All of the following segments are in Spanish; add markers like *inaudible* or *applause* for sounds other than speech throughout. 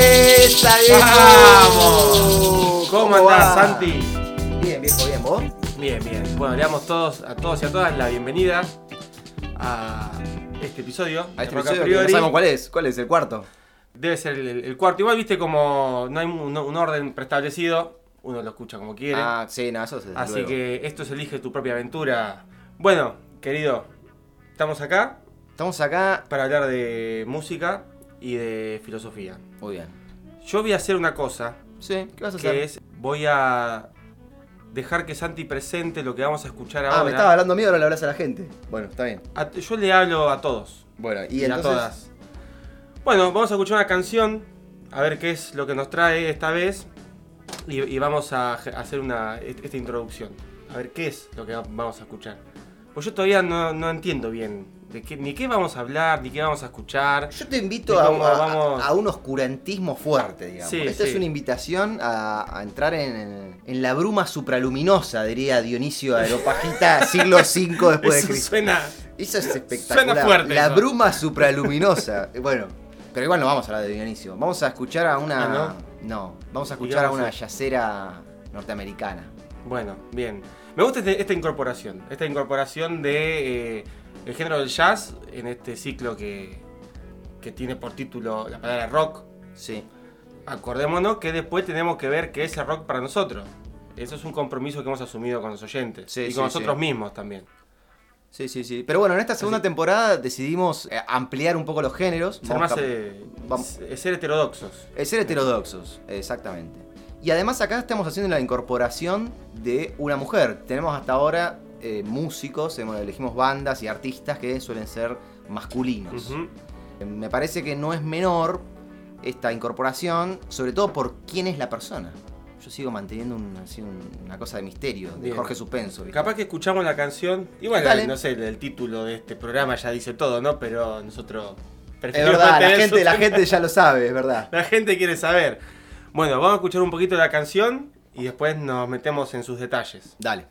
¡Esa ¡Vamos! ¿Cómo andás, va? Santi? Bien, viejo, bien, ¿vos? Bien, bien. Bueno, le damos todos, a todos y a todas la bienvenida a este episodio. A este episodio que Priori. no sabemos cuál es. ¿Cuál es? ¿El cuarto? Debe ser el, el- cuarto. Igual, viste, como no hay un, un orden preestablecido, uno lo escucha como quiere. Ah, sí, no, eso es Así luego. que esto es Elige tu propia aventura. Bueno, querido, estamos acá Estamos acá. para hablar de música y de filosofía. Muy bien. Yo voy a hacer una cosa, Sí, ¿qué vas a hacer? que es, voy a dejar que Santi presente lo que vamos a escuchar ah, ahora. me estaba hablando mío, ahora le hablas a la gente. Bueno, está bien. A- yo le hablo a todos Bueno, y, y, a entonces. todas. Bueno, vamos a escuchar una canción, a ver qué es lo que nos trae esta vez. Y, y vamos a hacer una, est- esta introducción. A ver qué es lo que va- vamos a escuchar. Pues yo todavía no, no entiendo bien de qué, ni qué vamos a hablar, ni qué vamos a escuchar. Yo te invito a, cómo a- vamos- a un oscurantismo fuerte, digamos. Sí, Esta sí. es una invitación a, a entrar en, en la bruma supraluminosa, diría Dionisio Aeropagita, *laughs* siglo V después de Cristo. suena. Eso es espectacular. Suena fuerte La eso. bruma supraluminosa. *laughs* bueno, pero igual no vamos a hablar de Dionisio. Vamos a escuchar a una. Ah, ¿no? vamos a ¿Y escuchar a una yacera norteamericana. Bueno, bien. Me gusta este- esta incorporación. Esta incorporación de eh, el género del jazz en este ciclo que, que tiene por título la palabra rock. Sí. Acordémonos que después tenemos que ver qué es el rock para nosotros. Eso es un compromiso que hemos asumido con los oyentes. Sí, y sí, con nosotros sí. mismos también. Sí, sí, sí. Pero bueno, en esta segunda Así- temporada decidimos eh, ampliar un poco los géneros. Ser Vamos más a- eh, vamos- ser heterodoxos. El ser heterodoxos, exactamente. Y además acá estamos haciendo la incorporación de una mujer. Tenemos hasta ahora eh, músicos, elegimos bandas y artistas que suelen ser masculinos. Eh, Me parece que no es menor esta incorporación, sobre todo por quién es la persona. Yo sigo manteniendo un- así un- una cosa de misterio, de Bien. Jorge Suspenso. ¿viste? Capaz que escuchamos la canción. Igual, Dale. no sé, el, el título de este programa ya dice todo, ¿no? Pero nosotros Es preferimos verdad, la gente, la suspenso. gente ya lo sabe, es verdad. *laughs* La gente quiere saber. Bueno, vamos a escuchar un poquito la canción y después nos metemos en sus detalles. Dale.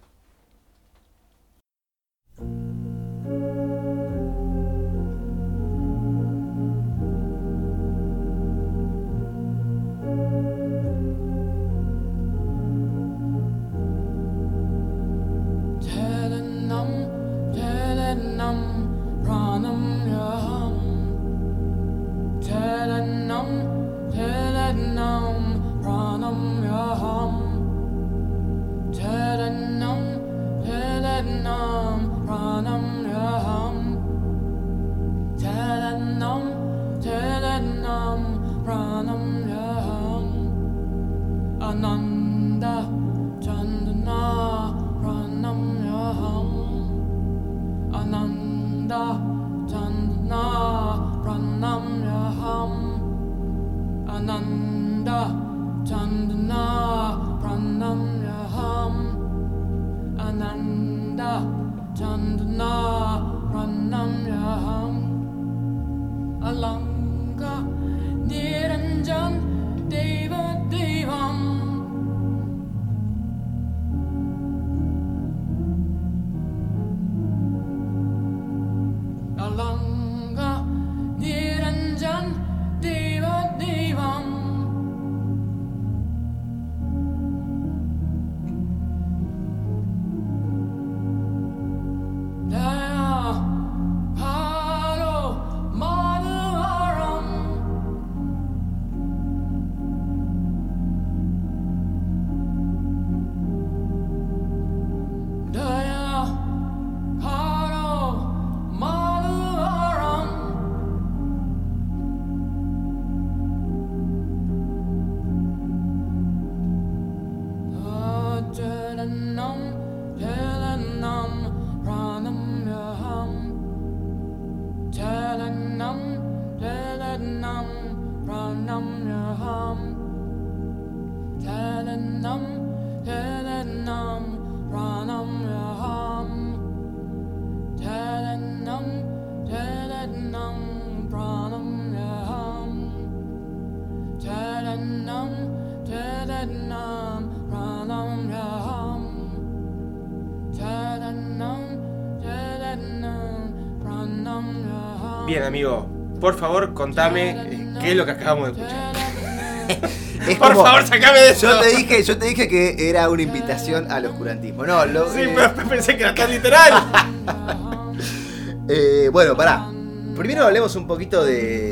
Bien, amigo, por favor, contame eh, qué es lo que acabamos de escuchar. *laughs* Es Por como- favor, sacame de eso. Yo te dije, yo te dije que era una invitación al oscurantismo. No, lo, Sí, eh, pero pensé que era tan literal. *laughs* eh, bueno, pará. Primero hablemos un poquito de,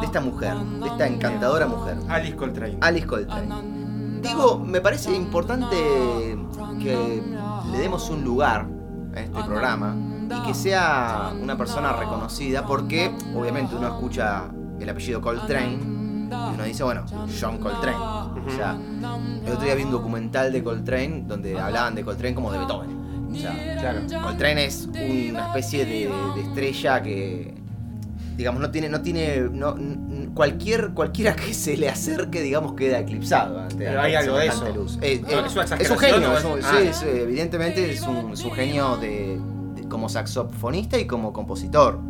de esta mujer, de esta encantadora mujer. Alice Coltrane. Alice Coltrane. Digo, me parece importante que le demos un lugar a este programa y que sea una persona reconocida porque obviamente uno escucha el apellido Coltrane y uno dice, bueno, John Coltrane. O sea, el otro día vi un documental de Coltrane donde hablaban de Coltrane como de Beethoven. O sea, Claro. Coltrane es una especie de, de estrella que, digamos, no tiene, no tiene, no, cualquier, cualquiera que se le acerque, digamos, queda eclipsado. ante- Pero hay algo de eso. luz. Eh, No, eh, ¿es una es un genio, es un- sí, ah. es, eh, evidentemente es un, es un genio de- como saxofonista y como compositor.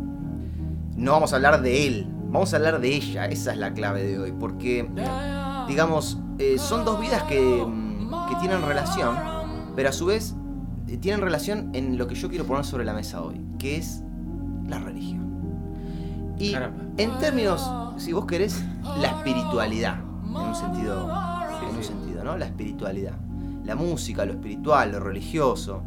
No vamos a hablar de él, vamos a hablar de ella, esa es la clave de hoy, porque, digamos, eh, son dos vidas que, mm, que tienen relación, pero a su vez eh, tienen relación en lo que yo quiero poner sobre la mesa hoy, que es la religión. Y Caramba. en términos, si vos querés, la espiritualidad, en un sentido, en un sentido, ¿no? La espiritualidad. La música, lo espiritual, lo religioso.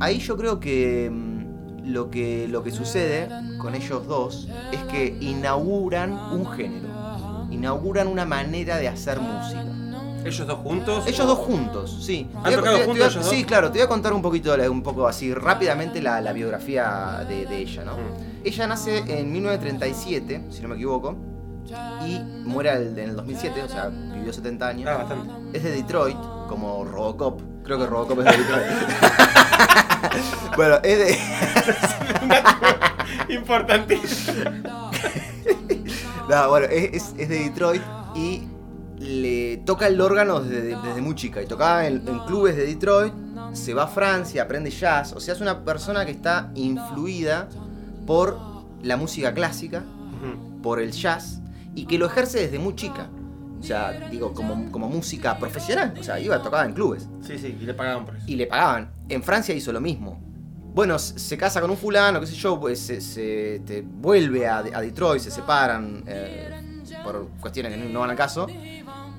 Ahí yo creo que mm, lo que, lo que sucede con ellos dos es que inauguran un género. Inauguran una manera de hacer música. ¿Ellos dos juntos? Ellos dos juntos, sí. ¿Han tocado te juntos te ellos Sí, dos? claro, te voy a contar un poquito, un poco así, rápidamente la, la biografía de, de ella, ¿no? Mm. Ella nace en 1937, si no me equivoco, y muere en el 2007, o sea, vivió 70 años. Ah, bastante. Es de Detroit, como Robocop. Creo que Robocop es de *laughs* Detroit. Bueno, es de... *laughs* Importantísimo. No, bueno, es, es- es de Detroit y le toca el órgano desde, desde muy chica. Y tocaba en, en clubes de Detroit, se va a Francia, aprende jazz. O sea, es una persona que está influida por la música clásica, por el jazz, y que lo ejerce desde muy chica. O sea, digo, como, como música profesional. O sea, iba a tocar en clubes. Sí, sí, y le pagaban por eso. Y le pagaban. En Francia hizo lo mismo. Bueno, se casa con un fulano, qué sé yo, pues se, se- te vuelve a, a Detroit, se separan eh, por cuestiones que no- van al caso.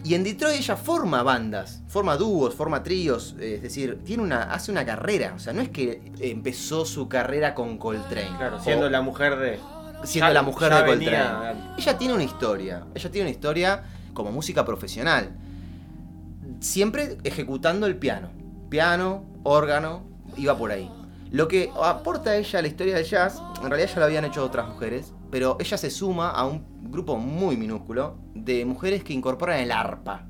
Y en Detroit ella forma bandas, forma dúos, forma tríos, eh, es decir, tiene una, hace una carrera. O sea, no es que empezó su carrera con Coltrane. Claro, siendo o la mujer de. siendo ya- la mujer de venía- Coltrane. Ella tiene una historia, ella tiene una historia como música profesional. Siempre ejecutando el piano. Piano, órgano, iba por ahí. Lo que aporta ella a la historia del jazz, en realidad ya lo habían hecho otras mujeres, pero ella se suma a un grupo muy minúsculo de mujeres que incorporan el arpa.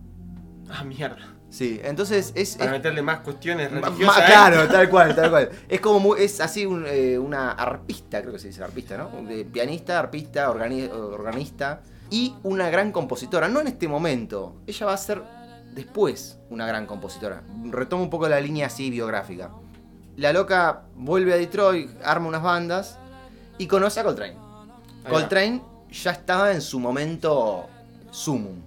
Ah, mierda. Sí, entonces es, Para es- meterle más cuestiones religiosas. ma- ¿eh? claro, tal cual, tal cual. Es como muy- es así un, eh, una arpista, creo que se dice arpista, ¿no? De pianista, arpista, organi- organista y una gran compositora. No en este momento. Ella va a ser después una gran compositora. Retomo un poco la línea así biográfica. La loca vuelve a Detroit, arma unas bandas y conoce a Coltrane. Ahí va. Coltrane ya estaba en su momento sumum.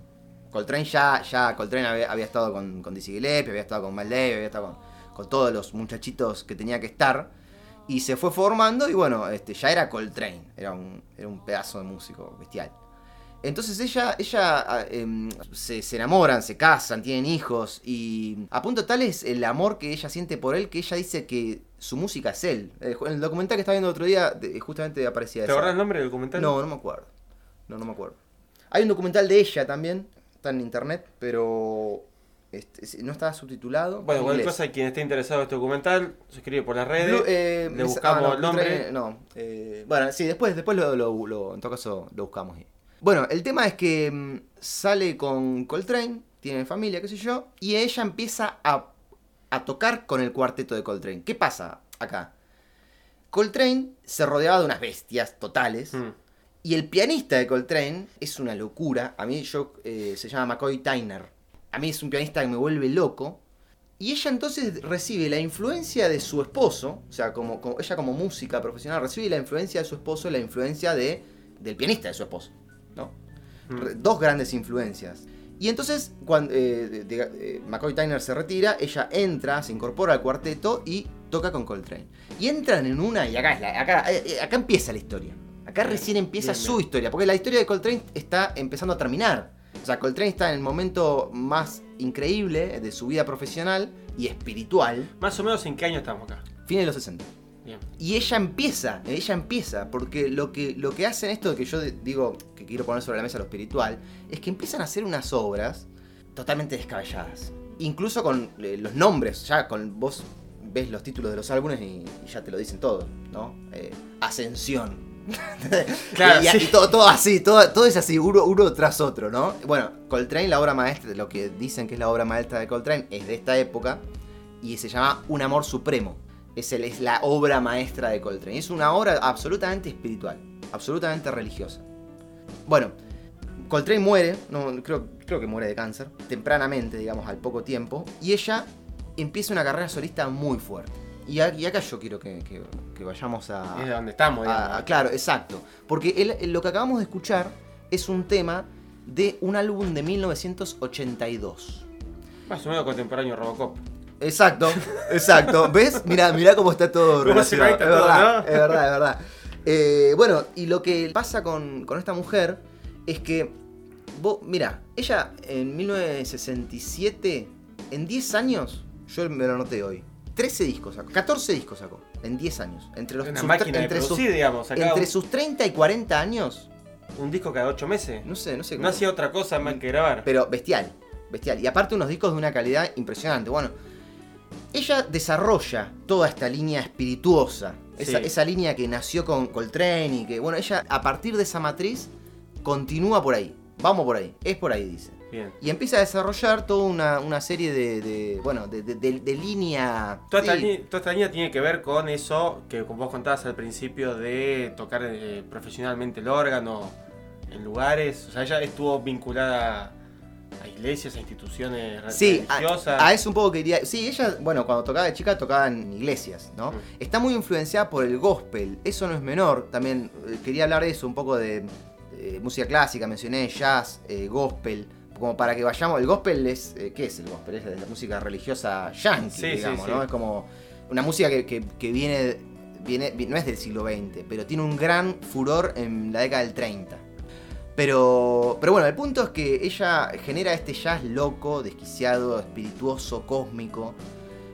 Coltrane ya, ya Coltrane había, había estado con, con Dizzy Gillespie, había estado con Mal Davis, había estado con, con todos los muchachitos que tenía que estar. Y se fue formando y bueno, este, ya era Coltrane. Era un, era un pedazo de músico bestial. Entonces ella, ella ah, em, se, se enamoran, se casan, tienen hijos y a punto tal es el amor que ella siente por él que ella dice que su música es él. Eh, En el documental que estaba viendo el otro día justamente aparecía ¿Te eso. acordás el nombre del documental? No, no me acuerdo. No, no me acuerdo. Hay un documental de ella también, está en internet, pero este, no estaba subtitulado. Bueno, en cualquier cosa, quien esté interesado en este documental, se escribe por las redes. Blue- eh, le me- buscamos ah, no, el nombre. No, eh, bueno, sí, después, después lo, lo- lo- en todo caso lo buscamos. Bueno, el tema es que mm, sale con Coltrane, tiene familia, qué sé yo, y ella empieza a, a tocar con el cuarteto de Coltrane. ¿Qué pasa acá? Coltrane se rodeaba de unas bestias totales. Mm. Y el pianista de Coltrane es una locura. A mí yo, eh, se llama McCoy Tyner. A mí es un pianista que me vuelve loco. Y ella entonces recibe la influencia de su esposo, o sea, como, como- ella como música profesional recibe la influencia de su esposo y la influencia de, del pianista de su esposo. ¿No? Mm. Dos grandes influencias. Y entonces, cuando eh, de- eh, McCoy Tyner se retira, ella entra, se incorpora al cuarteto y toca con Coltrane. Y entran en una, y acá, es la- acá, eh, acá empieza la historia. Acá recién empieza bien, su historia, porque la historia de Coltrane está empezando a terminar. O sea, Coltrane está en el momento más increíble de su vida profesional y espiritual, Más o menos en qué año estamos acá. fines de los 60. Bien. Y ella empieza, ella empieza, porque lo que, lo que hacen esto que yo digo que quiero poner sobre la mesa lo espiritual, es que empiezan a hacer unas obras totalmente descabelladas. Incluso con eh, los nombres, ya con vos ves los títulos de los álbumes y, y ya te lo dicen todo, ¿no? Eh, Ascensión. *laughs* Claro, y, y sí. todo, todo así, todo, todo es así, uno, uno tras otro, ¿no? Bueno, Coltrane, la obra maestra, lo que dicen que es la obra maestra de Coltrane, es de esta época y se llama Un amor supremo. Es, el- es la obra maestra de Coltrane. Es una obra absolutamente espiritual, absolutamente religiosa. Bueno, Coltrane muere, no, creo, creo que muere de cáncer, tempranamente, digamos, al poco tiempo, y ella empieza una carrera solista muy fuerte. Y, a- acá yo quiero que, que- que vayamos a, Es de donde estamos, digamos. Ah, claro, exacto. Porque el- lo que acabamos de escuchar es un tema de un álbum de 1982. Más o menos contemporáneo a Robocop. Exacto, exacto. ¿Ves? Mirá, mirá cómo está todo Cómo relacionado. es, verdad, ¿no? es verdad, es verdad. Eh, bueno, y lo que pasa con, con esta mujer es que, vos, mira, ella en 1967, en 10 años, yo me lo anoté hoy, 13 discos sacó, 14 discos sacó, en 10 años. Entre, los, Una sus- máquina de entre sus- producir, digamos. Sacaba entre un, sus 30 y 40 años, un disco cada ocho meses. no sé, no sé No hacía otra cosa más que grabar. pero bestial, bestial. Y aparte unos discos de una calidad impresionante. Bueno, ella desarrolla toda esta línea espirituosa. Esa, Sí. esa línea que nació con Coltrane y que, bueno, ella a partir de esa matriz continúa por ahí. Vamos por ahí, es por ahí, dice. Bien. Y empieza a desarrollar toda una, una serie de, de, bueno, de, de- línea... Toda, esta sí, línea, toda esta línea tiene que ver con eso que vos contabas al principio de tocar eh, profesionalmente el órgano en lugares. O sea, ella estuvo vinculada a iglesias, a instituciones Sí, a, religiosas. a eso un poco quería. Sí, ella, bueno, cuando tocaba de chica tocaba en iglesias, ¿no? Mm. Está muy influenciada por el gospel, eso no es menor. También eh, quería hablar de eso, un poco de eh, música clásica, mencioné jazz, eh, gospel, como para que vayamos. El gospel es. eh, ¿Qué es el gospel? Es la música religiosa yankee, Sí, digamos, sí. ¿no? Es como una música que, que- que viene, viene. vi- No es del siglo XX, pero tiene un gran furor en la década del 30. Pero, pero bueno, el punto es que ella genera este jazz loco, desquiciado, espirituoso, cósmico.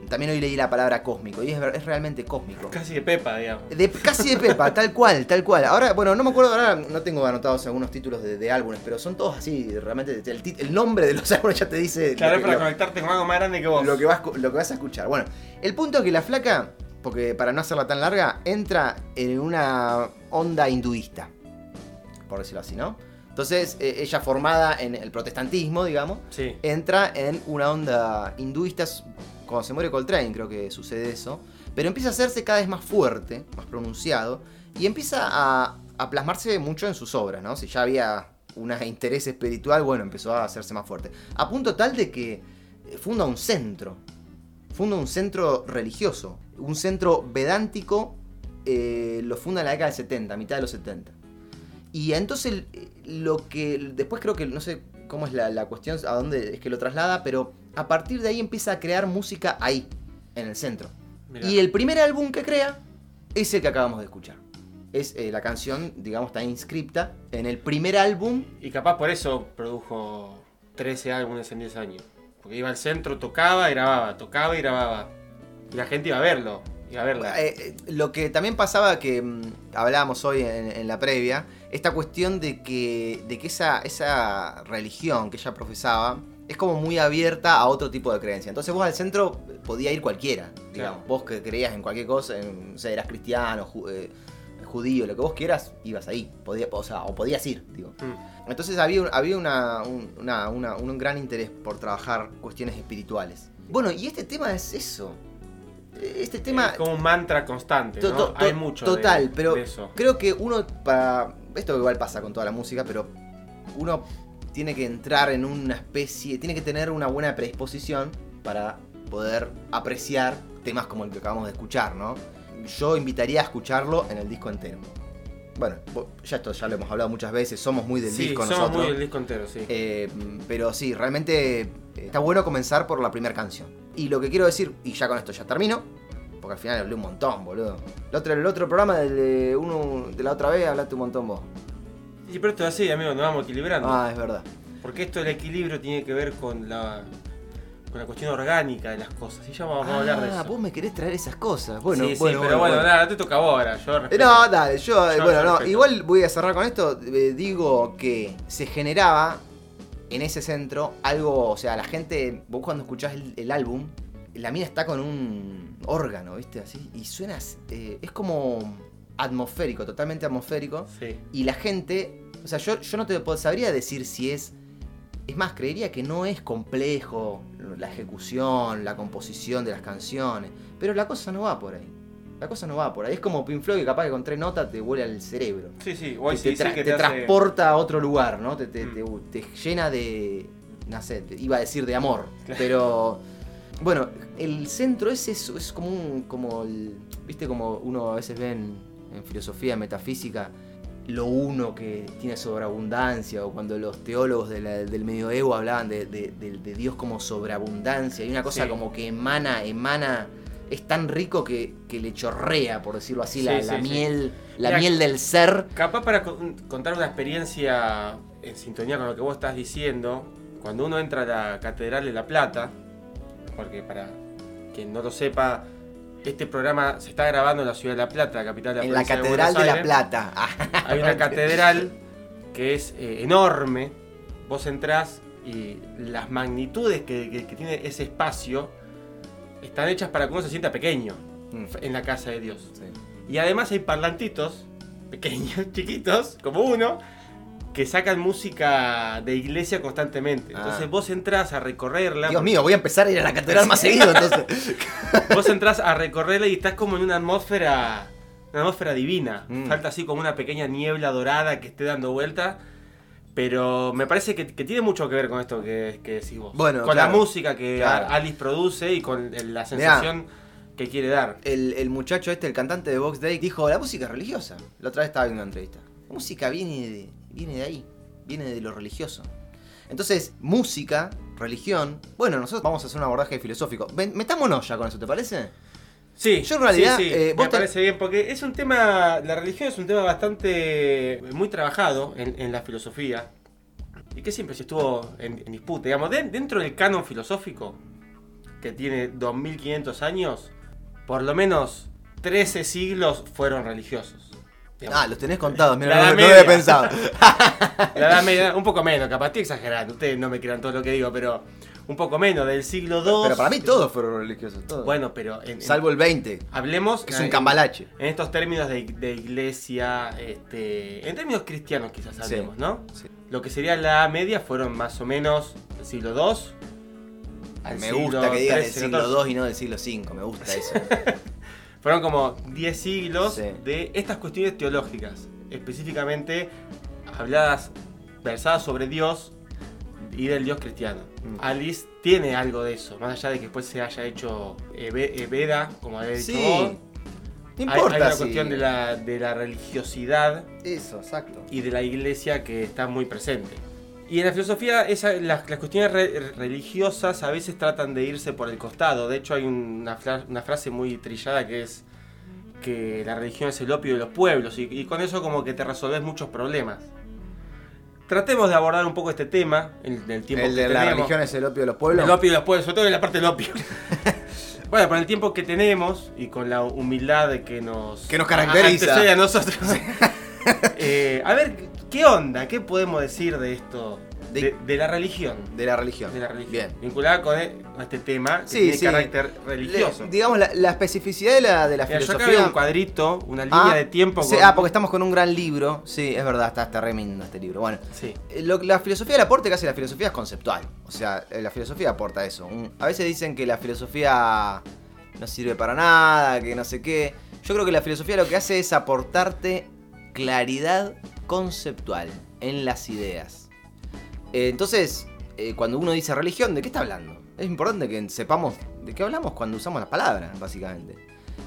También hoy leí la palabra cósmico y es, realmente cósmico. Casi de Pepa, digamos. De, casi de Pepa, *laughs* tal cual, tal cual. Ahora, bueno, no me acuerdo, ahora no tengo anotados algunos títulos de, de álbumes, pero son todos así, realmente. El, nombre de los *laughs* álbumes ya te dice Claro, que, para lo- conectarte con algo más grande que vos. lo que vas, lo que vas a escuchar. Bueno, el punto es que la flaca, porque para no hacerla tan larga, entra en una onda hinduista, por decirlo así, ¿no? Entonces, eh, ella formada en el protestantismo, digamos, Sí. entra en una onda hinduista. Cuando se muere Coltrane, creo que sucede eso. Pero empieza a hacerse cada vez más fuerte, más pronunciado. Y empieza a, a plasmarse mucho en sus obras, ¿no? Si ya había un interés espiritual, bueno, empezó a hacerse más fuerte. A punto tal de que eh, funda un centro. Funda un centro religioso. Un centro vedántico. eh, lo funda en la década del 70, mitad de los 70. Y entonces el- lo que después creo que no sé cómo es la, la cuestión, a dónde es que lo traslada, pero a partir de ahí empieza a crear música ahí, en el centro. Mirá. Y el primer álbum que crea es el que acabamos de escuchar. Es eh, la canción, digamos, está inscripta en el primer álbum. Y capaz por eso produjo 13 álbumes en 10 años. Porque iba al centro, tocaba y grababa, tocaba y grababa. Y la gente iba a verlo, iba a verla. Eh, eh, lo que también pasaba que mm, hablábamos hoy en, en la previa, esta cuestión de que, de que esa, esa religión que ella profesaba es como muy abierta a otro tipo de creencia. Entonces vos al centro podía ir cualquiera, digamos. Claro. Vos que creías en cualquier cosa, en, sé, eras cristiano, ju- eh, judío, lo que vos quieras, ibas ahí. Podía, o, sea, o podías ir, digo. Mm. Entonces había, un- había una, un, una- una- un gran interés por trabajar cuestiones espirituales. Bueno, y este tema es eso. Este tema... Es como un mantra constante, ¿no? Hay mucho Total, de, pero de eso. creo que uno para... Esto igual pasa con toda la música, pero uno tiene que entrar en una especie... Tiene que tener una buena predisposición para poder apreciar temas como el que acabamos de escuchar, ¿no? Yo invitaría a escucharlo en el disco entero. bueno, ya esto ya lo hemos hablado muchas veces, somos muy del Sí, disco somos nosotros. muy del disco entero, sí. Eh, pero sí, realmente eh, está bueno comenzar por la primera canción. Y lo que quiero decir, y ya con esto ya termino, porque al final hablé un montón, boludo. El otro, el otro programa del de, uno, de la otra vez hablaste un montón vos. Y pero esto es así, amigo, nos vamos equilibrando. Ah, es verdad. Porque esto del equilibrio tiene que ver con la, con la cuestión orgánica de las cosas. Y ya vamos, a hablar de Ah, eso. vos me querés traer esas cosas. Bueno, sí, sí, bueno, pero bueno, bueno. nada, te toca ahora. Yo Eh, respeto. No, dale, yo, Yo- bueno, no, igual voy a cerrar con esto. eh, digo que se generaba en ese centro algo, o sea, la gente, vos cuando escuchás el, el álbum, la mina está con un órgano, ¿viste? Así, y suenas, eh, es como atmosférico, totalmente atmosférico. Sí. Y la gente, o sea, yo, yo no te sabría decir si es. Es más, creería que no es complejo la ejecución, la composición de las canciones. Pero la cosa no va por ahí. La cosa no va por ahí. Es como Pink Floyd que capaz que con tres notas te vuela el cerebro. Sí, sí, o te, sí, que te hace- transporta a otro lugar, ¿no? Te, te- Mm. te- te llena de. No sé, te- iba a decir de amor. Claro. Pero. Bueno, el centro es eso, es como un. como el- ¿Viste como uno a veces ve en, en filosofía, en metafísica? Lo uno que tiene sobreabundancia, o cuando los teólogos de la- del medioevo hablaban de, de- de- de Dios como sobreabundancia, y una cosa Sí. como que emana, emana, es tan rico que, que le chorrea, por decirlo así, la, Sí, la sí, miel, la Mira, miel del ser. Capaz para con- contar una experiencia en sintonía con lo que vos estás diciendo, cuando uno entra a la Catedral de La Plata, porque para quien no lo sepa, este programa se está grabando en la ciudad de La Plata, capital de la En la provincia Catedral de La. Plata. Ah, Hay una catedral que es eh, enorme. Vos entrás y las magnitudes que, que- que tiene ese espacio están hechas para que uno se sienta pequeño Mm, en la casa de Dios. sí. Y además hay parlantitos, pequeños, *laughs* chiquitos, como uno, que sacan música de iglesia constantemente. Entonces Ah. vos entrás a recorrerla. Dios mío, voy a empezar a ir a la catedral más seguido entonces. *laughs* Vos entrás a recorrerla y estás como en una atmósfera. Una atmósfera divina. Mm. Falta así como una pequeña niebla dorada que esté dando vuelta. Pero me parece que, que tiene mucho que ver con esto que, que decís vos. Bueno, con claro. la música que Claro. Alice produce y con la sensación que quiere dar. El, el muchacho este, el cantante de Vox Day, dijo, la música es religiosa. La otra vez estaba viendo una entrevista. La música viene de, viene de ahí, viene de lo religioso. Entonces, música, religión, bueno, nosotros vamos a hacer un abordaje filosófico. Metámonos ya con eso, ¿te parece? Sí, Yo en realidad, sí, sí, eh, me te- parece bien, porque es un tema, la religión es un tema bastante, muy trabajado en, en la filosofía, y que siempre se estuvo en, en disputa, digamos, de- dentro del canon filosófico, que tiene 2500 años, por lo menos 13 siglos fueron religiosos. Ah, los tenés contados, mira, La no, había pensado. *laughs* La Edad Media, un poco menos, capaz estoy exagerando, ustedes no me crean todo lo que digo, pero un poco menos, del siglo II. Pero para mí todos fueron religiosos, todos. Bueno, pero en- Salvo el 20, hablemos... que es un cambalache. En estos términos de, de iglesia, este, en términos cristianos quizás hablemos, Sí, ¿no? sí. Lo que sería la Edad Media fueron más o menos del siglo II. al Me siglo gusta que digan del siglo. II y no del siglo V, me gusta *laughs* eso. Fueron como 10 siglos Sí. de estas cuestiones teológicas, específicamente habladas, versadas sobre Dios y del Dios cristiano. Mm. Alice tiene algo de eso, más allá de que después se haya hecho eh, eh, Veda, como había dicho Sí, vos. no Hay- una si- cuestión de la, de la religiosidad Eso, exacto. y de la iglesia que está muy presente. Y en la filosofía esa- las, las cuestiones re- religiosas a veces tratan de irse por el costado. De hecho hay una, una frase muy trillada que es que la religión es el opio de los pueblos y, y con eso como que te resolves muchos problemas. Tratemos de abordar un poco este tema en el tiempo El que de la tenemos. religión es el opio de los pueblos. El opio de los pueblos, sobre todo en la parte del opio. *laughs* bueno, con el tiempo que tenemos y con la humildad que nos, Que nos caracteriza. a nosotros. *laughs* Eh, a ver, ¿qué onda? ¿Qué podemos decir de esto? De- De, de la religión. De la religión. De la religión. Bien. Vinculada con e- con este tema que Sí, tiene sí. carácter religioso. Le- digamos, la, la especificidad de la, de la Mira, yo acá filosofía. veo un cuadrito, una línea Ah, de tiempo. sí, ah, porque estamos con un gran libro. Sí, es verdad, está, está remiendo este libro. Bueno, Sí. eh, lo- la filosofía del aporte que hace la filosofía es conceptual. O sea, eh, la filosofía aporta eso. Un- a veces dicen que la filosofía no sirve para nada, que no sé qué. Yo creo que la filosofía lo que hace es aportarte claridad conceptual en las ideas. Eh, entonces, eh, cuando uno dice religión, ¿de qué está hablando? Es importante que sepamos de qué hablamos cuando usamos las palabras, básicamente.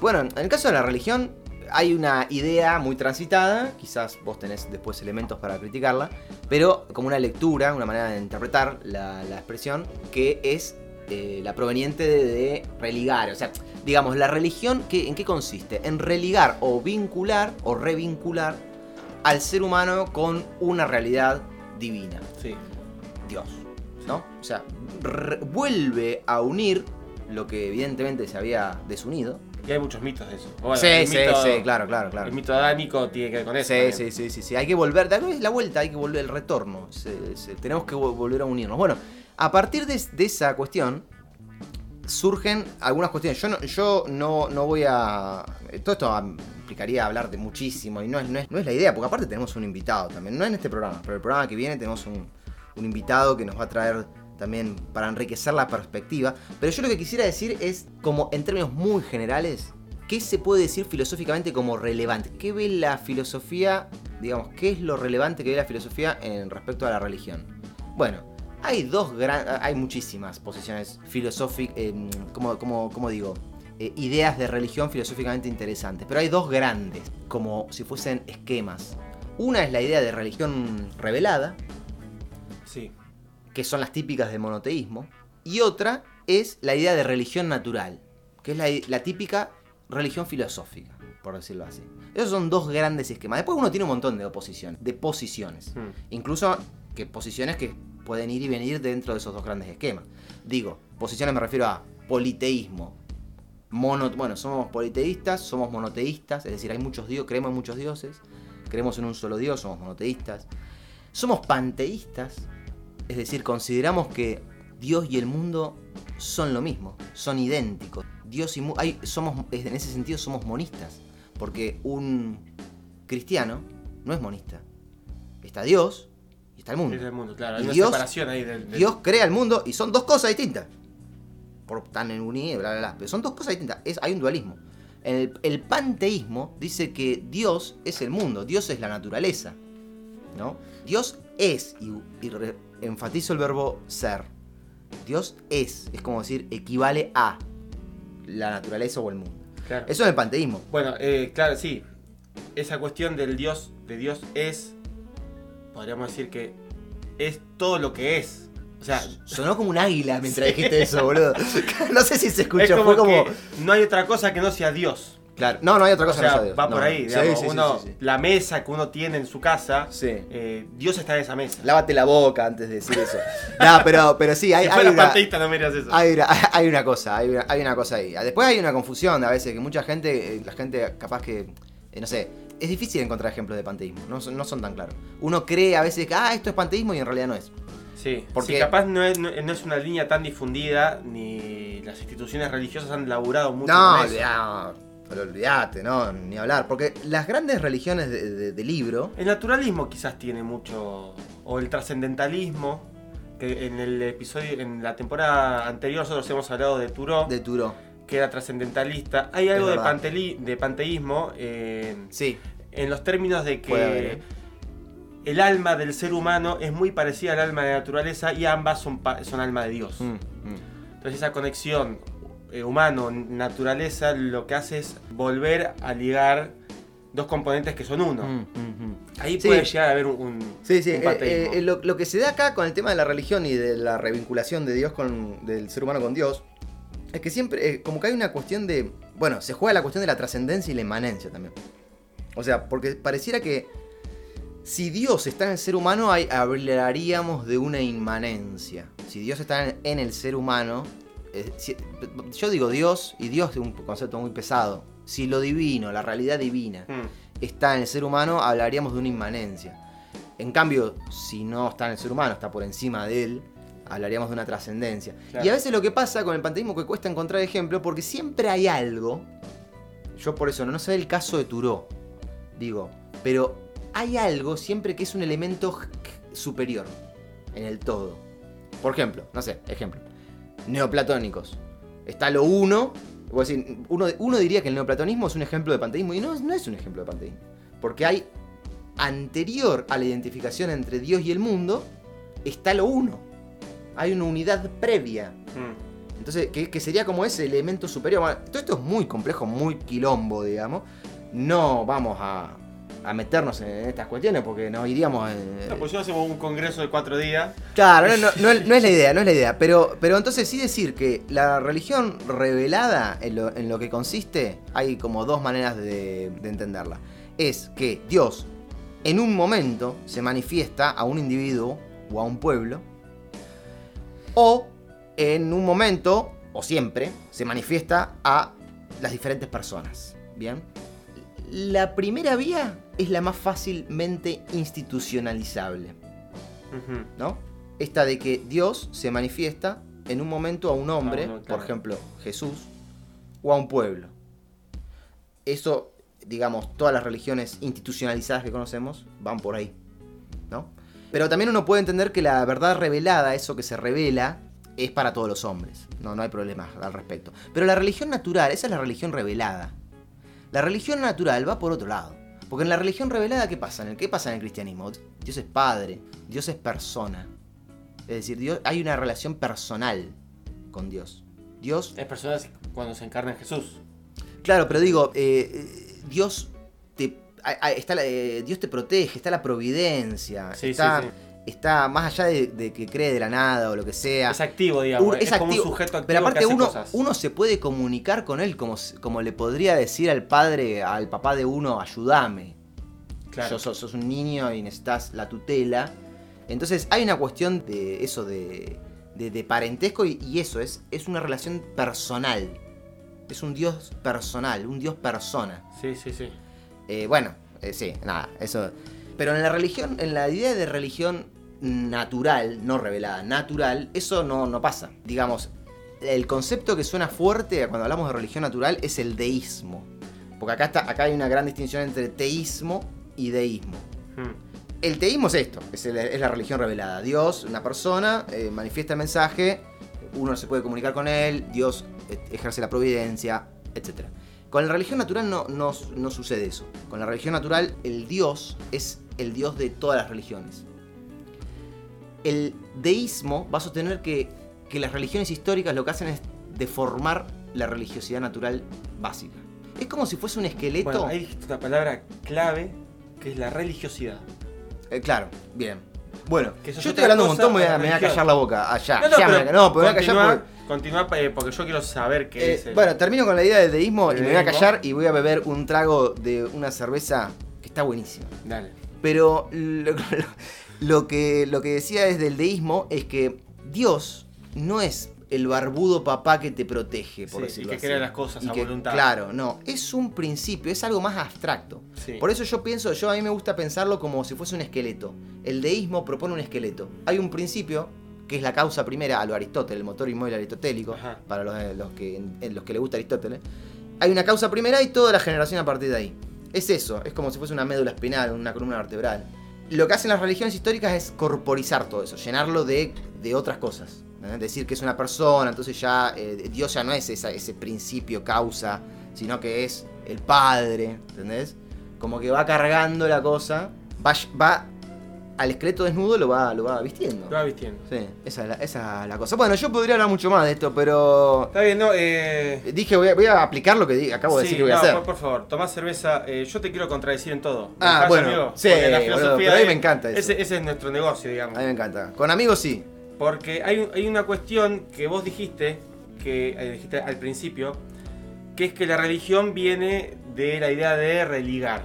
Bueno, en el caso de la religión, hay una idea muy transitada, quizás vos tenés después elementos para criticarla, pero como una lectura, una manera de interpretar la, expresión, que es eh, la proveniente de, de religar. O sea, digamos, la religión, ¿qué- ¿en qué consiste? En religar o vincular o revincular al ser humano con una realidad divina. Sí. Dios, ¿no? O sea, vuelve a unir lo que evidentemente se había desunido. Y hay muchos mitos de eso. Bueno, sí, sí, mito- sí, claro, claro, claro. El mito adánico tiene que ver con eso. Sí, también. sí, sí, sí, sí. Hay que volver, darle la vuelta, hay que volver el retorno. Se- se- tenemos que vol- volver a unirnos. Bueno, a partir de, de esa cuestión surgen algunas cuestiones. Yo no, yo no, no voy a. Todo esto implicaría hablar de muchísimo y no es, no, es, no es la idea, porque aparte tenemos un invitado también. No en este programa, pero el programa que viene tenemos un, un invitado que nos va a traer también para enriquecer la perspectiva. Pero yo lo que quisiera decir es, como en términos muy generales, ¿qué se puede decir filosóficamente como relevante? ¿Qué ve la filosofía, digamos, qué es lo relevante que ve la filosofía en respecto a la religión? Bueno, hay dos gran, hay muchísimas posiciones filosóficas, como, como, como digo, eh, ideas de religión filosóficamente interesantes, pero hay dos grandes, como si fuesen esquemas. Una es la idea de religión revelada, Sí. que son las típicas del monoteísmo, y otra es la idea de religión natural, que es la, la típica religión filosófica, por decirlo así. Esos son dos grandes esquemas. Después uno tiene un montón de oposiciones, de posiciones, Mm. incluso que posiciones que pueden ir y venir dentro de esos dos grandes esquemas. Digo, posiciones me refiero a politeísmo. Mono, bueno, somos politeístas, somos monoteístas, es decir, hay muchos dioses, creemos en muchos dioses, creemos en un solo dios, somos monoteístas. Somos panteístas, es decir, consideramos que Dios y el mundo son lo mismo, son idénticos. Dios y hay, somos, en ese sentido somos monistas, porque un cristiano no es monista. Está Dios y está el mundo. Es el mundo, claro. Y Hay una Dios- separación ahí del. del- Dios crea el mundo y son dos cosas distintas. Por tan en unido, bla, bla, bla. Pero son dos cosas distintas. Es, hay un dualismo. El, el panteísmo dice que Dios es el mundo, Dios es la naturaleza. ¿No? Dios es, y, y re- enfatizo el verbo ser. Dios es, es como decir, equivale a la naturaleza o el mundo. Claro. Eso es el panteísmo. Bueno, eh, claro, sí. Esa cuestión del Dios, de Dios es. Podríamos decir que es todo lo que es. O sea, Sonó como un águila mientras *laughs* dijiste eso, boludo. *laughs* No sé si se es escuchó, como, fue como. que no hay otra cosa que no sea Dios. Claro. No, no hay otra O cosa sea, que no sea Dios. va No, por ahí. Sí, digamos, sí, sí, uno, sí, sí. La mesa que uno tiene en su casa, Sí. eh, Dios está en esa mesa. Lávate la boca antes de decir eso. *laughs* no, pero, pero sí, hay, hay una, no me dirías eso. hay, una, hay una cosa, hay una, hay una cosa ahí. Después hay una confusión a veces que mucha gente, eh, la gente capaz que, eh, no sé, es difícil encontrar ejemplos de panteísmo, no, son- no son tan claros. Uno cree a veces que, ah, esto es panteísmo y en realidad no es. Sí, Porque- sí, capaz no es, no, no es una línea tan difundida, ni las instituciones religiosas han laburado mucho No, con eso. olvidá- pero olvídate, no, ni hablar. Porque las grandes religiones de, de- de libro, El naturalismo quizás tiene mucho. O el trascendentalismo. Que en el episodio, en la temporada anterior nosotros hemos hablado de Turó, de Turo. que era trascendentalista. Hay algo de, panteli- de panteísmo eh, Sí, en los términos de que ¿eh? El alma del ser humano es muy parecida al alma de la naturaleza y ambas son, son alma de Dios. Mm, mm. Entonces esa conexión eh, humano-naturaleza lo que hace es volver a ligar dos componentes que son uno. Mm. Ahí Sí. puede llegar a haber un, un, Sí, sí, un eh, panteísmo. eh, lo, lo que se da acá con el tema de la religión y de la revinculación de Dios con, del ser humano con Dios, es que siempre, eh, como que hay una cuestión de, bueno, se juega la cuestión de la trascendencia y la inmanencia también. O sea, porque pareciera que si Dios está en el ser humano, hablaríamos de una inmanencia. Si Dios está en, en el ser humano, eh, si- yo digo Dios, y Dios es un concepto muy pesado. Si lo divino, la realidad divina, Mm, está en el ser humano, hablaríamos de una inmanencia. En cambio, si no está en el ser humano, está por encima de él, hablaríamos de una trascendencia. Claro. Y a veces lo que pasa con el panteísmo que cuesta encontrar ejemplo, porque siempre hay algo, yo por eso no, no sé el caso de Turó, digo, pero hay algo siempre que es un elemento superior en el todo. Por ejemplo, no sé, ejemplo, neoplatónicos. Está lo uno, voy a decir, uno, uno diría que el neoplatonismo es un ejemplo de panteísmo y no, no es un ejemplo de panteísmo. Porque hay anterior a la identificación entre Dios y el mundo, está lo uno. Hay una unidad previa. mm. Entonces, que, que sería como ese elemento superior. Bueno, todo esto es muy complejo, muy quilombo, digamos. no vamos a, a meternos en estas cuestiones porque nos iríamos... eh, No, pues no hacemos un congreso de cuatro días. Claro, no, no- es no es la idea, no es la idea. Pero, pero entonces sí decir que la religión revelada en lo, en lo que consiste, hay como dos maneras de, de entenderla. Es que Dios en un momento se manifiesta a un individuo o a un pueblo, o en un momento, o siempre, se manifiesta a las diferentes personas. Bien. La primera vía es la más fácilmente institucionalizable. ¿no? Esta de que Dios se manifiesta en un momento a un hombre, claro. por ejemplo, Jesús, o a un pueblo. Eso, digamos, todas las religiones institucionalizadas que conocemos van por ahí, ¿no? Pero también uno puede entender que la verdad revelada, eso que se revela, es para todos los hombres. No, no hay problema al respecto. Pero la religión natural, esa es la religión revelada. La religión natural va por otro lado. Porque en la religión revelada, ¿qué pasa? ¿En el, ¿Qué pasa en el cristianismo? Dios es padre, Dios es persona. Es decir, Dios, hay una relación personal con Dios. Dios, Es personas cuando se encarna en Jesús. claro, pero digo, eh, eh, Dios te, a- a- está la- eh, Dios te protege, está la providencia, Sí, está, sí, sí. Está más allá de, de que cree de la nada o lo que sea. Es activo, digamos. Un- es, es como activo, un sujeto activo pero aparte que hace uno, cosas. uno se puede comunicar con él como, como le podría decir al padre, al papá de uno, ayúdame. Claro. Yo sos, sos un niño y necesitas la tutela. Entonces hay una cuestión de eso de, de- de parentesco y, y eso es, es una relación personal. Es un Dios personal, un Dios persona. Sí, sí, sí. Eh, bueno, eh, sí, nada, eso. Pero en la religión, en la idea de religión natural, no revelada, natural, eso no, no pasa. Digamos, el concepto que suena fuerte cuando hablamos de religión natural es el deísmo. Porque acá, está, acá hay una gran distinción entre teísmo y deísmo. Hmm. El teísmo es esto, es, el- es la religión revelada. Dios, una persona, eh, manifiesta el mensaje, uno se puede comunicar con él, Dios eh, ejerce la providencia, etc. Con la religión natural no, no- no sucede eso. Con la religión natural el Dios es el Dios de todas las religiones. El deísmo va a sostener que, que las religiones históricas lo que hacen es deformar la religiosidad natural básica. Es como si fuese un esqueleto... Bueno, ahí dijiste una palabra clave que es la religiosidad. Eh, claro, bien. Bueno, Que yo estoy hablando un montón, me voy, a, me voy a callar la boca. Allá, No, no, ya me pero a- no, pero me voy a callar continúa, porque- continúa, porque yo quiero saber qué eh, es. el- Bueno, termino con la idea del deísmo y me voy a callar y voy a beber un trago de una cerveza que está buenísima. Dale. Pero lo, *laughs* lo- lo que, lo que decía desde el deísmo es que Dios no es el barbudo papá que te protege, por Sí, decirlo y que así. crea las cosas Y a que- voluntad. Claro, no, es un principio, es algo más abstracto. Sí. Por eso yo pienso, yo a mí me gusta pensarlo como si fuese un esqueleto. El deísmo propone un esqueleto. Hay un principio que es la causa primera a lo Aristóteles, el motor inmóvil aristotélico, Ajá. para los, los que, los que le gusta Aristóteles. Hay una causa primera y toda la generación a partir de ahí. Es eso, es como si fuese una médula espinal, una columna vertebral. Lo que hacen las religiones históricas es corporizar todo eso, llenarlo de, de otras cosas. ¿entendés? Decir que es una persona, entonces ya eh, Dios ya no es esa- ese principio, causa, sino que es el Padre, ¿entendés? Como que va cargando la cosa, va, va al esqueleto desnudo lo va, lo va vistiendo. Lo va vistiendo. Sí, esa es, la, esa es la cosa. Bueno, yo podría hablar mucho más de esto, pero Está bien, no, eh. dije voy a, voy a aplicar lo que acabo de sí, decir que voy a hacer. Por, por favor, tomás cerveza. Eh, yo te quiero contradecir en todo. ¿Me Ah, dejás, bueno, amigo? sí, la boludo, pero a mí me encanta eso. Ese, ese es nuestro negocio, digamos. A mí me encanta. Con amigos sí. Porque hay, hay una cuestión que vos dijiste, que eh, dijiste al principio, que es que la religión viene de la idea de religar.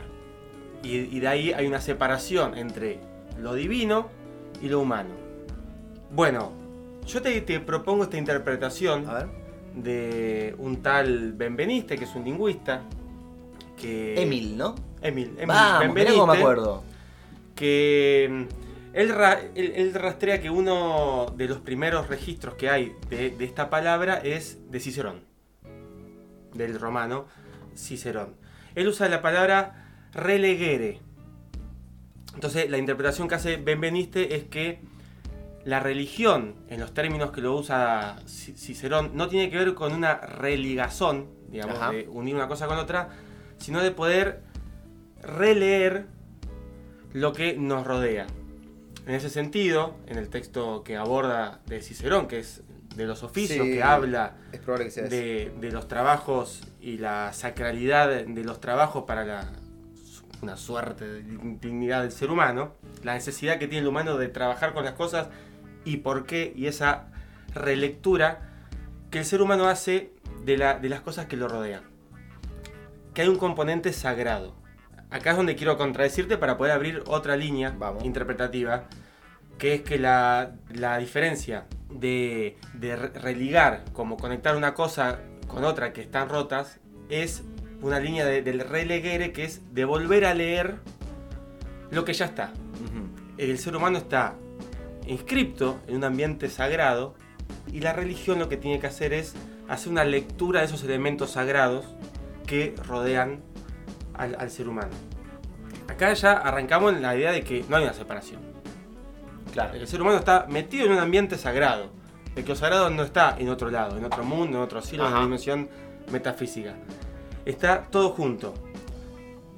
Y, y de ahí hay una separación entre lo divino y lo humano. Bueno, yo te, te propongo esta interpretación de un tal Benveniste, que es un lingüista. Que, Emil, ¿no? Emil, Emil Vamos, cómo me Benveniste, acuerdo. que mm, él, ra- él- él rastrea que uno de los primeros registros que hay de, de esta palabra es de Cicerón, del romano Cicerón. Él usa la palabra relegere. Entonces la interpretación que hace Benveniste es que la religión, en los términos que lo usa Ci- Cicerón, no tiene que ver con una religazón, digamos, Ajá. de unir una cosa con otra, sino de poder releer lo que nos rodea. En ese sentido, en el texto que aborda de Cicerón, que es de los oficios, Sí, que habla que de los trabajos y la sacralidad de los trabajos para la, una suerte de dignidad del ser humano, la necesidad que tiene el humano de trabajar con las cosas y por qué, y esa relectura que el ser humano hace de, la- de las cosas que lo rodean. Que hay un componente sagrado. Acá es donde quiero contradecirte para poder abrir otra línea Vamos. interpretativa, que es que la, la diferencia de, de re- religar, como conectar una cosa con otra que están rotas, es una línea de- del releguere que es de volver a leer lo que ya está. El ser humano está inscripto en un ambiente sagrado y la religión lo que tiene que hacer es hacer una lectura de esos elementos sagrados que rodean al, al ser humano. Acá ya arrancamos en la idea de que no hay una separación. Claro. El ser humano está metido en un ambiente sagrado. El que lo sagrado no está en otro lado, en otro mundo, en otro cielo, en una dimensión metafísica. Está todo junto.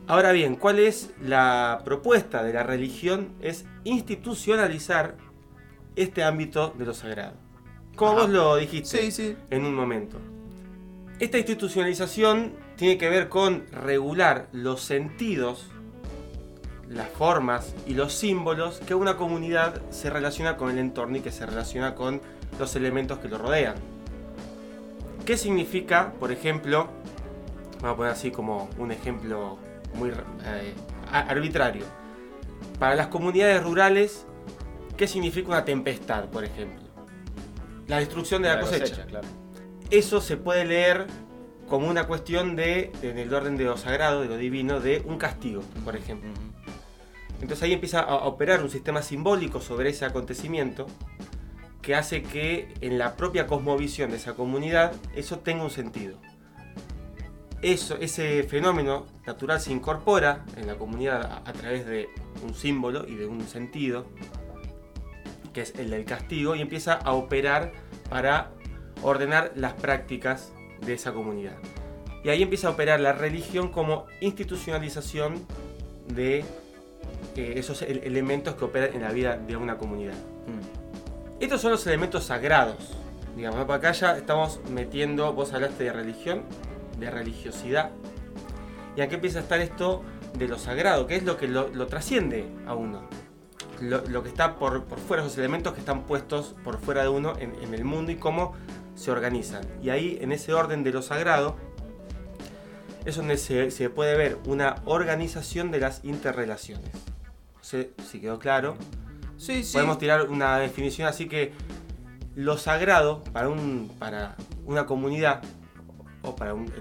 Ahora bien, ¿cuál es la propuesta de la religión? Es institucionalizar este ámbito de lo sagrado. Como Ajá. vos lo dijiste Sí, sí. en un momento. Esta institucionalización tiene que ver con regular los sentidos, las formas y los símbolos que una comunidad se relaciona con el entorno y que se relaciona con los elementos que lo rodean. ¿Qué significa, por ejemplo, vamos a poner así como un ejemplo muy eh, arbitrario, para las comunidades rurales, ¿qué significa una tempestad, por ejemplo? La destrucción de la, cosecha. claro. Eso se puede leer como una cuestión de, en el orden de lo sagrado, de lo divino, de un castigo, por ejemplo. Entonces ahí empieza a operar un sistema simbólico sobre ese acontecimiento que hace que en la propia cosmovisión de esa comunidad eso tenga un sentido. Eso, ese fenómeno natural se incorpora en la comunidad a, a través de un símbolo y de un sentido, que es el del castigo, y empieza a operar para ordenar las prácticas de esa comunidad. Y ahí empieza a operar la religión como institucionalización de eh, esos ele- elementos que operan en la vida de una comunidad. Mm. Estos son los elementos sagrados. Digamos, ¿no? Acá ya estamos metiendo, vos hablaste de religión, de religiosidad. Y aquí empieza a estar esto de lo sagrado, que es lo que lo, lo trasciende a uno. Lo, lo que está por, por fuera, esos elementos que están puestos por fuera de uno en, en el mundo y cómo se organizan. Y ahí, en ese orden de lo sagrado, es donde se, se puede ver una organización de las interrelaciones. Sé si quedó claro. Sí, sí. Podemos tirar una definición así que lo sagrado para, un, para una comunidad o para un-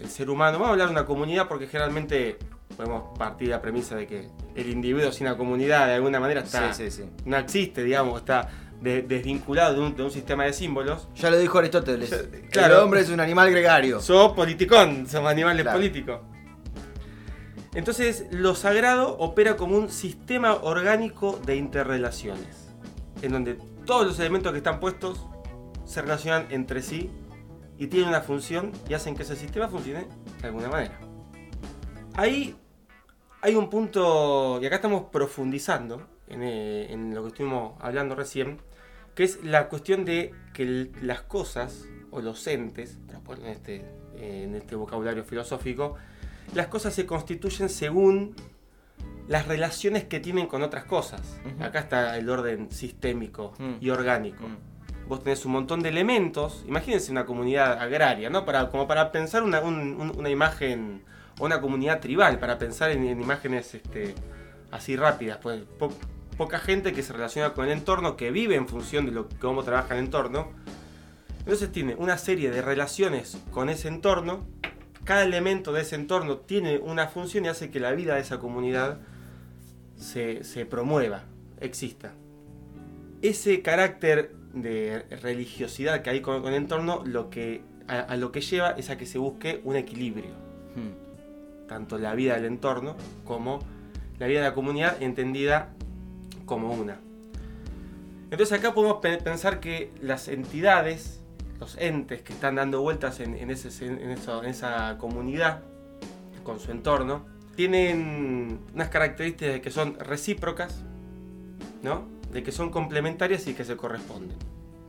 el, ser humano, vamos a hablar de una comunidad porque generalmente podemos partir de la premisa de que el individuo sin la comunidad de alguna manera está, Sí, sí, sí. no existe, digamos, está de- desvinculado de un, de un sistema de símbolos. Ya lo dijo Aristóteles. Ya- El claro. hombre es un animal gregario. Somos politicón, somos animales Claro. políticos. Entonces, lo sagrado opera como un sistema orgánico de interrelaciones, en donde todos los elementos que están puestos se relacionan entre sí y tienen una función y hacen que ese sistema funcione de alguna manera. Ahí hay un punto, y acá estamos profundizando en, eh, en lo que estuvimos hablando recién, que es la cuestión de que las cosas o los entes, para poner en este, eh, en este vocabulario filosófico, las cosas se constituyen según las relaciones que tienen con otras cosas. Acá está el orden sistémico Mm. y orgánico. Mm. Vos tenés un montón de elementos, imagínense una comunidad agraria, ¿no? Como para pensar una, un- un- una imagen, una comunidad tribal, para pensar en, en imágenes este, así rápidas. Pues, po- poca gente que se relaciona con el entorno, que vive en función de lo, cómo trabaja el entorno. Entonces tiene una serie de relaciones con ese entorno. Cada elemento de ese entorno tiene una función y hace que la vida de esa comunidad se, se promueva, exista. Ese carácter de religiosidad que hay con, con el entorno, lo que, a, a lo que lleva es a que se busque un equilibrio. Mm. Tanto la vida del entorno como la vida de la comunidad entendida como una. Entonces acá podemos pe- pensar que las entidades, los entes que están dando vueltas en, en ese- en eso- en esa comunidad, con su entorno, tienen unas características que son recíprocas, ¿no? De que son complementarias y que se corresponden.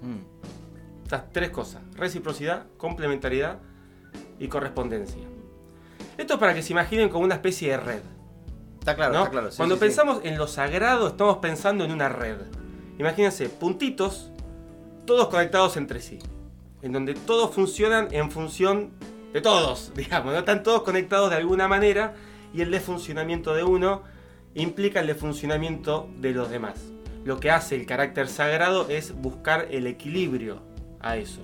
Mm. Estas tres cosas. Reciprocidad, complementariedad y correspondencia. Esto es para que se imaginen como una especie de red. Está claro, ¿no? está claro. sí, Cuando sí, sí. pensamos en lo sagrado, estamos pensando en una red. Imagínense, puntitos, todos conectados entre sí. En donde todos funcionan en función de todos, *laughs* digamos. ¿no? Están todos conectados de alguna manera y el desfuncionamiento de uno implica el desfuncionamiento de los demás. Lo que hace el carácter sagrado es buscar el equilibrio a eso.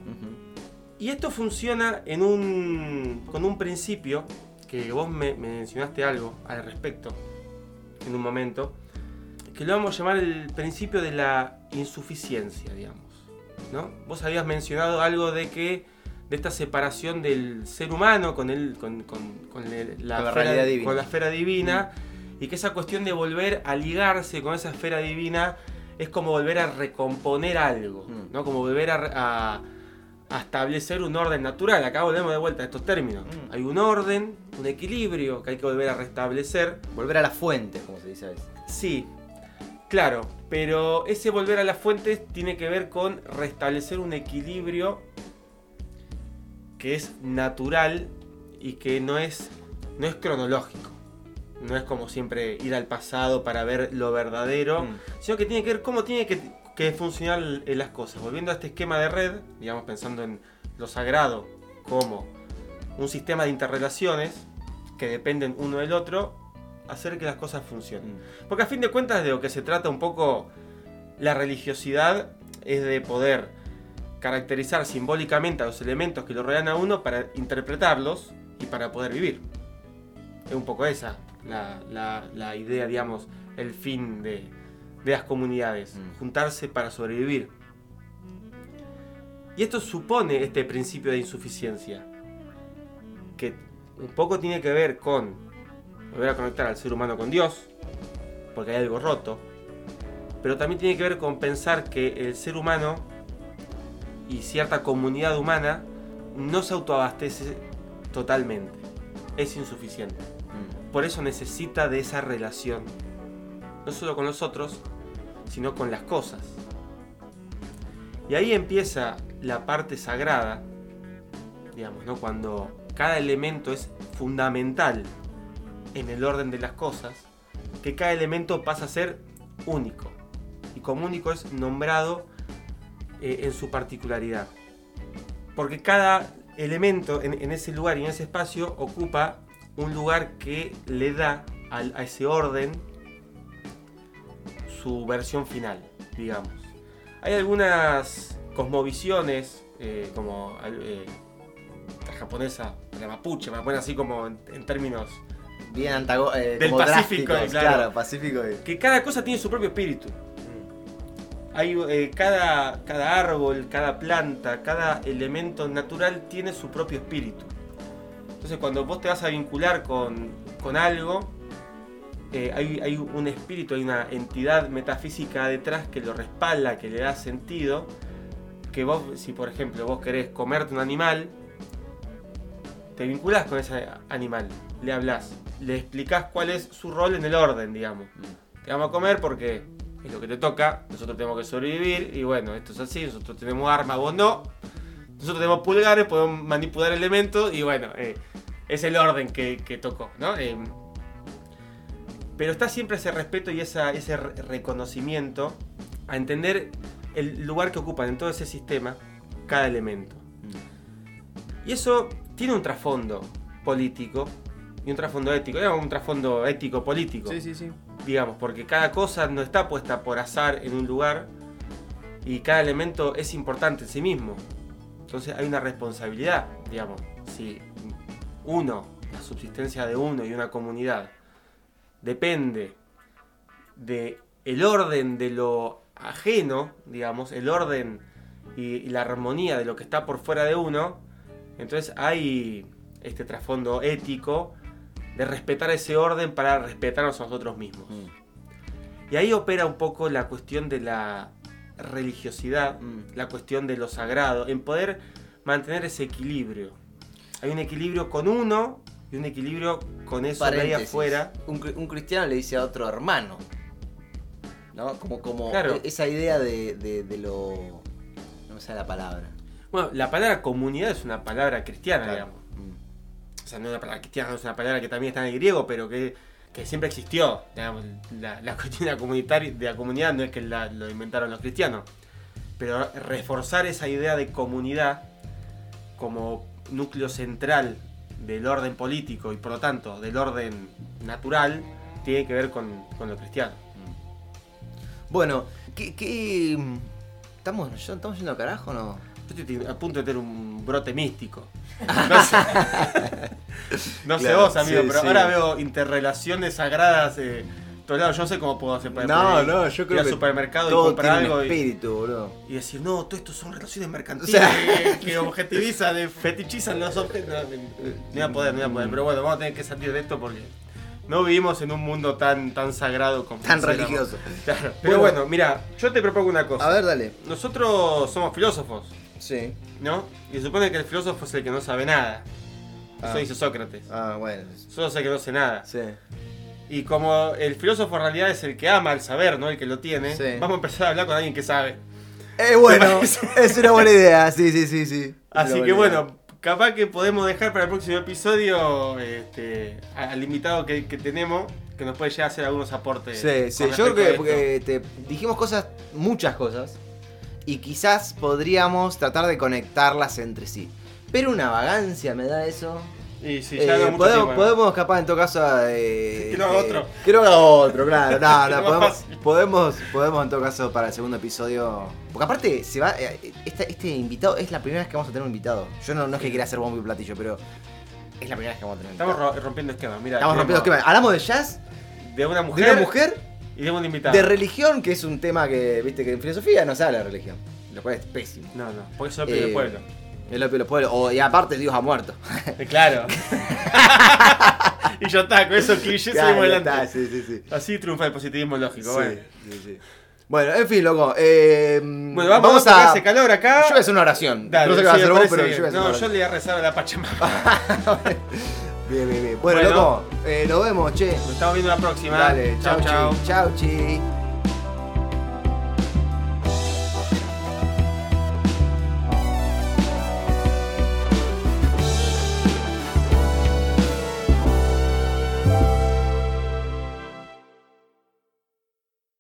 Y esto funciona en un, con un principio que vos me, me mencionaste algo al respecto en un momento, que lo vamos a llamar el principio de la insuficiencia, digamos. ¿no? Vos habías mencionado algo de que de esta separación del ser humano con, el, con, con- con el- la, Con la esfera- realidad divina. con la esfera divina y que esa cuestión de volver a ligarse con esa esfera divina es como volver a recomponer algo, Mm. ¿no? como volver a, a- a establecer un orden natural. Acá volvemos de vuelta a estos términos. Mm. Hay un orden, un equilibrio que hay que volver a restablecer. Volver a la fuente, como se dice a veces. Sí, claro, pero ese volver a las fuentes tiene que ver con restablecer un equilibrio que es natural y que no es, no es cronológico. No es como siempre ir al pasado para ver lo verdadero, Mm. sino que tiene que ver cómo tiene que, que funcionar l- las cosas. Volviendo a este esquema de red, digamos pensando en lo sagrado como un sistema de interrelaciones que dependen uno del otro, hacer que las cosas funcionen. Mm. Porque a fin de cuentas de lo que se trata un poco la religiosidad es de poder caracterizar simbólicamente a los elementos que lo rodean a uno para interpretarlos y para poder vivir. Es un poco esa la, la- la idea, digamos, el fin de, de las comunidades. Mm. Juntarse para sobrevivir. Y esto supone este principio de insuficiencia. Que un poco tiene que ver con volver a conectar al ser humano con Dios, porque hay algo roto, pero también tiene que ver con pensar que el ser humano y cierta comunidad humana no se autoabastece totalmente, es insuficiente. Mm. Por eso necesita de esa relación, no solo con los otros, sino con las cosas. Y ahí empieza la parte sagrada, digamos, ¿no? Cuando cada elemento es fundamental en el orden de las cosas, que cada elemento pasa a ser único. Y como único es nombrado eh, en su particularidad. Porque cada elemento en, en ese lugar y en ese espacio ocupa un lugar que le da al- a ese orden su versión final, digamos. Hay algunas cosmovisiones, eh, como eh, la japonesa, la mapuche, me la ponen así como en, en términos Bien antago eh, Del como Pacífico, claro. claro. Pacífico. y- que cada cosa tiene su propio espíritu. Hay, eh, cada, cada árbol, cada planta, cada elemento natural tiene su propio espíritu. Entonces cuando vos te vas a vincular con, con algo, eh, hay, hay un espíritu, hay una entidad metafísica detrás que lo respalda, que le da sentido. Que vos, si por ejemplo vos querés comerte un animal, te vinculás con ese animal, le hablas, le explicás cuál es su rol en el orden, digamos. Te vamos a comer porque es lo que te toca, nosotros tenemos que sobrevivir y bueno, esto es así, nosotros tenemos armas, vos no. Nosotros tenemos pulgares, podemos manipular elementos y bueno, eh, es el orden que, que tocó, ¿no? Eh, pero está siempre ese respeto y esa- ese re- reconocimiento a entender el lugar que ocupan en todo ese sistema cada elemento. Y eso tiene un trasfondo político y un trasfondo ético, digamos, un trasfondo ético-político sí, sí. digamos, porque cada cosa no está puesta por azar en un lugar y cada elemento es importante en sí mismo. Entonces hay una responsabilidad, digamos, si uno, la subsistencia de uno y una comunidad depende de el orden de lo ajeno, digamos, el orden y, y la armonía de lo que está por fuera de uno, entonces hay este trasfondo ético de respetar ese orden para respetarnos a nosotros mismos. Mm. Y ahí opera un poco la cuestión de la religiosidad, Mm. la cuestión de lo sagrado, en poder mantener ese equilibrio. Hay un equilibrio con uno y un equilibrio con eso de ahí afuera. Un, cri- un cristiano le dice a otro hermano. ¿No? Como, como Claro. e- esa idea de, de- de lo. No me sale la palabra. Bueno, la palabra comunidad es una palabra cristiana, Claro. digamos. Mm. O sea, no es una palabra cristiana, es una palabra que también está en el griego, pero que, que siempre existió. Digamos, la, la *laughs* cuestión de la, comunitaria, de la comunidad no es que la- lo inventaron los cristianos. Pero reforzar esa idea de comunidad como núcleo central del orden político y por lo tanto del orden natural tiene que ver con, con lo cristiano. Bueno, ¿qué, qué- ¿Estamos, ¿Estamos yendo a carajo o no? Yo estoy a punto de tener un brote místico. *laughs* No sé, no sé Claro, vos, amigo, sí, pero sí. ahora veo interrelaciones sagradas. Eh, Yo no sé cómo puedo hacer para No, ir- no, yo ir creo al que supermercado y todo comprar tiene un algo y, espíritu, boludo. y decir, no, todo esto son relaciones mercantiles O sea- que, *laughs* que objetivizan, fetichizan los objetos. No, iba a poder, no iba a poder. Pero bueno, vamos a tener que salir de esto porque no vivimos en un mundo tan, tan sagrado como Tan religioso. *laughs* Claro. Pero Bueno. bueno, mira, yo te propongo una cosa. A ver, dale. Nosotros somos filósofos. Sí. ¿no? Y se supone que el filósofo es el que no sabe nada. Eso Ah. dice Sócrates. Ah, bueno. Solo sé que no sé nada. Sí. Y como el filósofo en realidad es el que ama el saber, ¿no? El que lo tiene, Sí. vamos a empezar a hablar con alguien que sabe. Eh, bueno, es una buena idea. Sí, sí, sí, sí. *laughs* Así que bueno, capaz que podemos dejar para el próximo episodio este, al invitado que, que tenemos, que nos puede llegar a hacer algunos aportes. Sí, sí. Yo creo que porque te dijimos cosas, muchas cosas, y quizás podríamos tratar de conectarlas entre sí. Pero una vagancia me da eso. Esto. Y si Eh, ya podemos, tiempo, ¿no? podemos capaz en todo caso eh, Que lo haga otro. que lo haga otro claro no, no, *laughs* podemos, podemos podemos en todo caso para el segundo episodio porque aparte se va eh, este, este invitado es la primera vez que vamos a tener un invitado yo no, no es que quiera hacer bombo y platillo pero es la primera vez que vamos a tener un Estamos invitado. ro- rompiendo esquemas. Mira, estamos rompiendo esquemas hablamos de jazz De una de mujer, una mujer y de un invitado. de religión que es un tema que viste que en filosofía no se habla de religión lo cual es pésimo No, no, porque eso es el Eh, pueblo. El opio de los pueblos o, y aparte Dios ha muerto Eh, Claro. *laughs* y está, con esos clichés Claro, adelante. está, sí, sí, sí. Así triunfa el positivismo lógico. Bueno. Bueno, en fin, loco. eh, Bueno, vamos, a hace calor acá. Yo voy a hacer una oración. Dale, no sé qué va a hacer vos, pero bien. yo voy a hacer No, una yo le voy a rezar a la Pachamama. *laughs* Bien, bien, bien. Bueno, Bueno. loco, eh, nos vemos, che. Nos estamos viendo la próxima. Dale, chau, chau, chau. chi. Chau, chi.